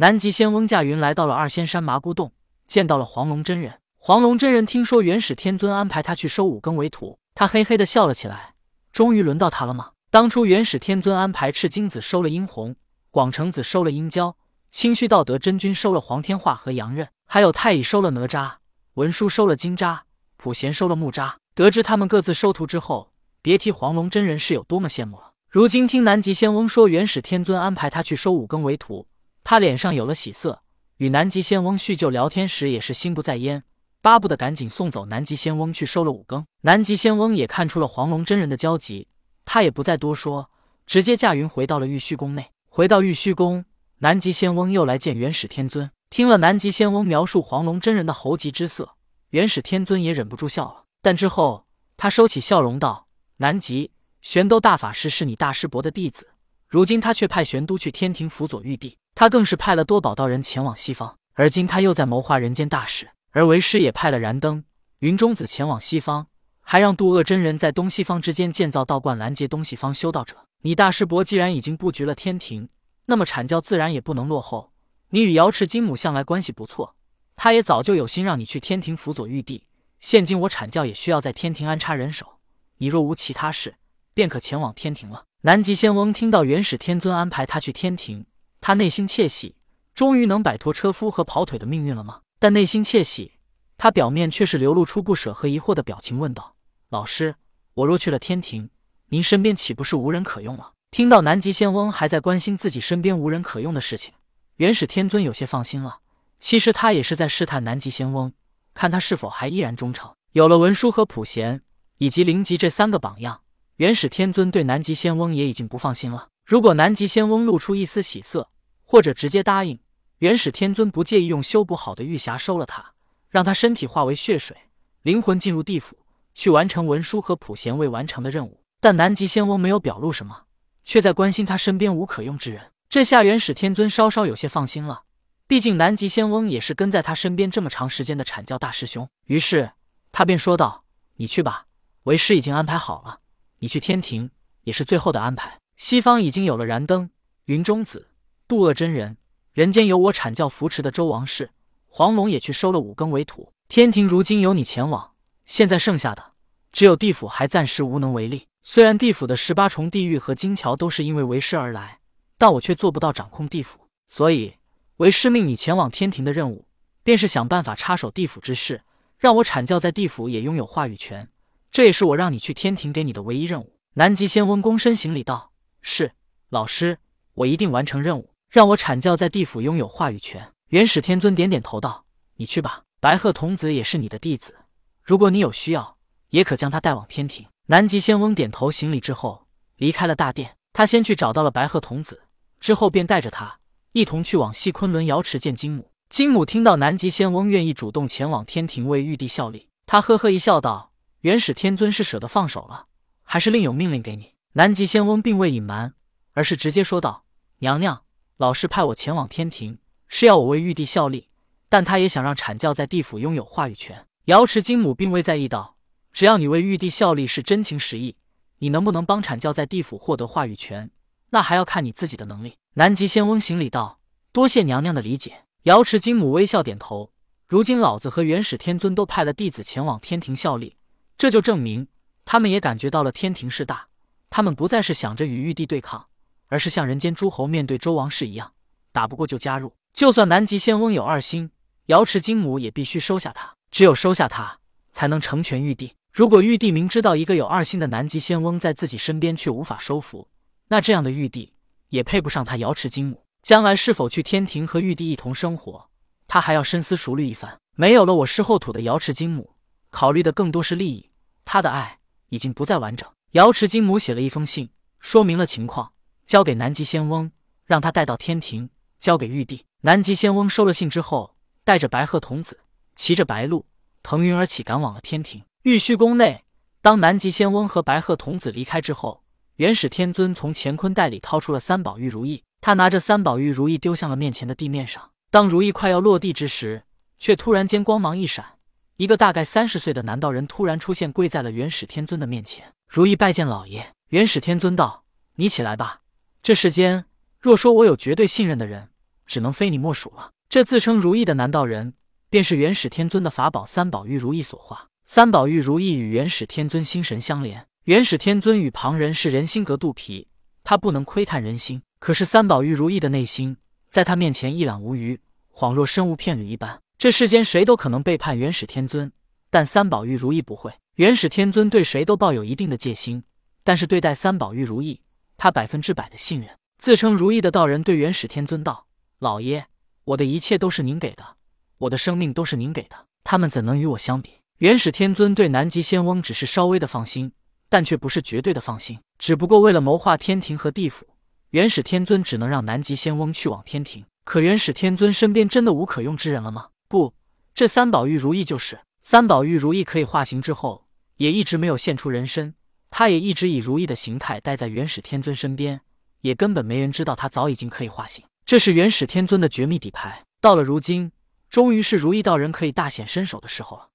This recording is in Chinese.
南极仙翁驾云来到了二仙山麻姑洞，见到了黄龙真人。黄龙真人听说元始天尊安排他去收五更为徒，他嘿嘿的笑了起来。终于轮到他了吗？当初元始天尊安排赤精子收了殷红，广成子收了殷郊，清虚道德真君收了黄天化和杨任，还有太乙收了哪吒，文殊收了金吒，普贤收了木吒。得知他们各自收徒之后，别提黄龙真人是有多么羡慕了。如今听南极仙翁说元始天尊安排他去收五更为徒，他脸上有了喜色，与南极仙翁叙旧聊天时也是心不在焉。巴不得赶紧送走南极仙翁去收了五更。南极仙翁也看出了黄龙真人的焦急，他也不再多说，直接驾云回到了玉虚宫内。回到玉虚宫，南极仙翁又来见元始天尊。听了南极仙翁描述黄龙真人的猴急之色，元始天尊也忍不住笑了。但之后他收起笑容道：“南极玄都大法师是你大师伯的弟子，如今他却派玄都去天庭辅佐玉帝，他更是派了多宝道人前往西方，而今他又在谋划人间大事。”而为师也派了燃灯、云中子前往西方，还让渡恶真人在东西方之间建造道观，拦截东西方修道者。你大师伯既然已经布局了天庭，那么阐教自然也不能落后。你与瑶池金母向来关系不错，他也早就有心让你去天庭辅佐玉帝。现今我阐教也需要在天庭安插人手，你若无其他事，便可前往天庭了。南极仙翁听到元始天尊安排他去天庭，他内心窃喜，终于能摆脱车夫和跑腿的命运了吗？但内心窃喜，他表面却是流露出不舍和疑惑的表情，问道：“老师，我若去了天庭，您身边岂不是无人可用了？”听到南极仙翁还在关心自己身边无人可用的事情，元始天尊有些放心了。其实他也是在试探南极仙翁，看他是否还依然忠诚。有了文殊和普贤以及灵吉这三个榜样，元始天尊对南极仙翁也已经不放心了。如果南极仙翁露出一丝喜色，或者直接答应，元始天尊不介意用修补好的玉匣收了他，让他身体化为血水，灵魂进入地府去完成文殊和普贤未完成的任务。但南极仙翁没有表露什么，却在关心他身边无可用之人。这下元始天尊稍稍有些放心了，毕竟南极仙翁也是跟在他身边这么长时间的阐教大师兄。于是他便说道：“你去吧，为师已经安排好了。你去天庭也是最后的安排。西方已经有了燃灯、云中子、渡厄真人。”人间有我阐教扶持的周王室，黄龙也去收了五更为徒。天庭如今由你前往，现在剩下的只有地府还暂时无能为力。虽然地府的十八重地狱和金桥都是因为为师而来，但我却做不到掌控地府，所以为师命你前往天庭的任务，便是想办法插手地府之事，让我阐教在地府也拥有话语权。这也是我让你去天庭给你的唯一任务。南极仙翁躬身行礼道：“是老师，我一定完成任务。”让我阐教在地府拥有话语权。元始天尊点点头道：“你去吧，白鹤童子也是你的弟子，如果你有需要，也可将他带往天庭。”南极仙翁点头行礼之后，离开了大殿。他先去找到了白鹤童子，之后便带着他一同去往西昆仑瑶池见金母。金母听到南极仙翁愿意主动前往天庭为玉帝效力，他呵呵一笑道：“元始天尊是舍得放手了，还是另有命令给你？”南极仙翁并未隐瞒，而是直接说道：“娘娘。”老师派我前往天庭，是要我为玉帝效力，但他也想让阐教在地府拥有话语权。瑶池金母并未在意道：“只要你为玉帝效力是真情实意，你能不能帮阐教在地府获得话语权，那还要看你自己的能力。”南极仙翁行礼道：“多谢娘娘的理解。”瑶池金母微笑点头。如今老子和元始天尊都派了弟子前往天庭效力，这就证明他们也感觉到了天庭势大，他们不再是想着与玉帝对抗。而是像人间诸侯面对周王室一样，打不过就加入。就算南极仙翁有二心，瑶池金母也必须收下他。只有收下他，才能成全玉帝。如果玉帝明知道一个有二心的南极仙翁在自己身边，却无法收服，那这样的玉帝也配不上他瑶池金母。将来是否去天庭和玉帝一同生活，他还要深思熟虑一番。没有了我师后土的瑶池金母，考虑的更多是利益。他的爱已经不再完整。瑶池金母写了一封信，说明了情况。交给南极仙翁，让他带到天庭，交给玉帝。南极仙翁收了信之后，带着白鹤童子，骑着白鹿，腾云而起，赶往了天庭。玉虚宫内，当南极仙翁和白鹤童子离开之后，元始天尊从乾坤袋里掏出了三宝玉如意，他拿着三宝玉如意丢向了面前的地面上。当如意快要落地之时，却突然间光芒一闪，一个大概三十岁的男道人突然出现，跪在了元始天尊的面前。如意拜见老爷。元始天尊道：“你起来吧。”这世间，若说我有绝对信任的人，只能非你莫属了。这自称如意的男道人，便是元始天尊的法宝三宝玉如意所化。三宝玉如意与元始天尊心神相连，元始天尊与旁人是人心隔肚皮，他不能窥探人心。可是三宝玉如意的内心，在他面前一览无余，恍若身无片缕一般。这世间谁都可能背叛元始天尊，但三宝玉如意不会。元始天尊对谁都抱有一定的戒心，但是对待三宝玉如意，他百分之百的信任。自称如意的道人对元始天尊道：“老爷，我的一切都是您给的，我的生命都是您给的，他们怎能与我相比？”元始天尊对南极仙翁只是稍微的放心，但却不是绝对的放心。只不过为了谋划天庭和地府，元始天尊只能让南极仙翁去往天庭。可元始天尊身边真的无可用之人了吗？不，这三宝玉如意就是。三宝玉如意可以化形之后，也一直没有现出人身。他也一直以如意的形态待在元始天尊身边，也根本没人知道他早已经可以化形。这是元始天尊的绝密底牌。到了如今，终于是如意道人可以大显身手的时候了。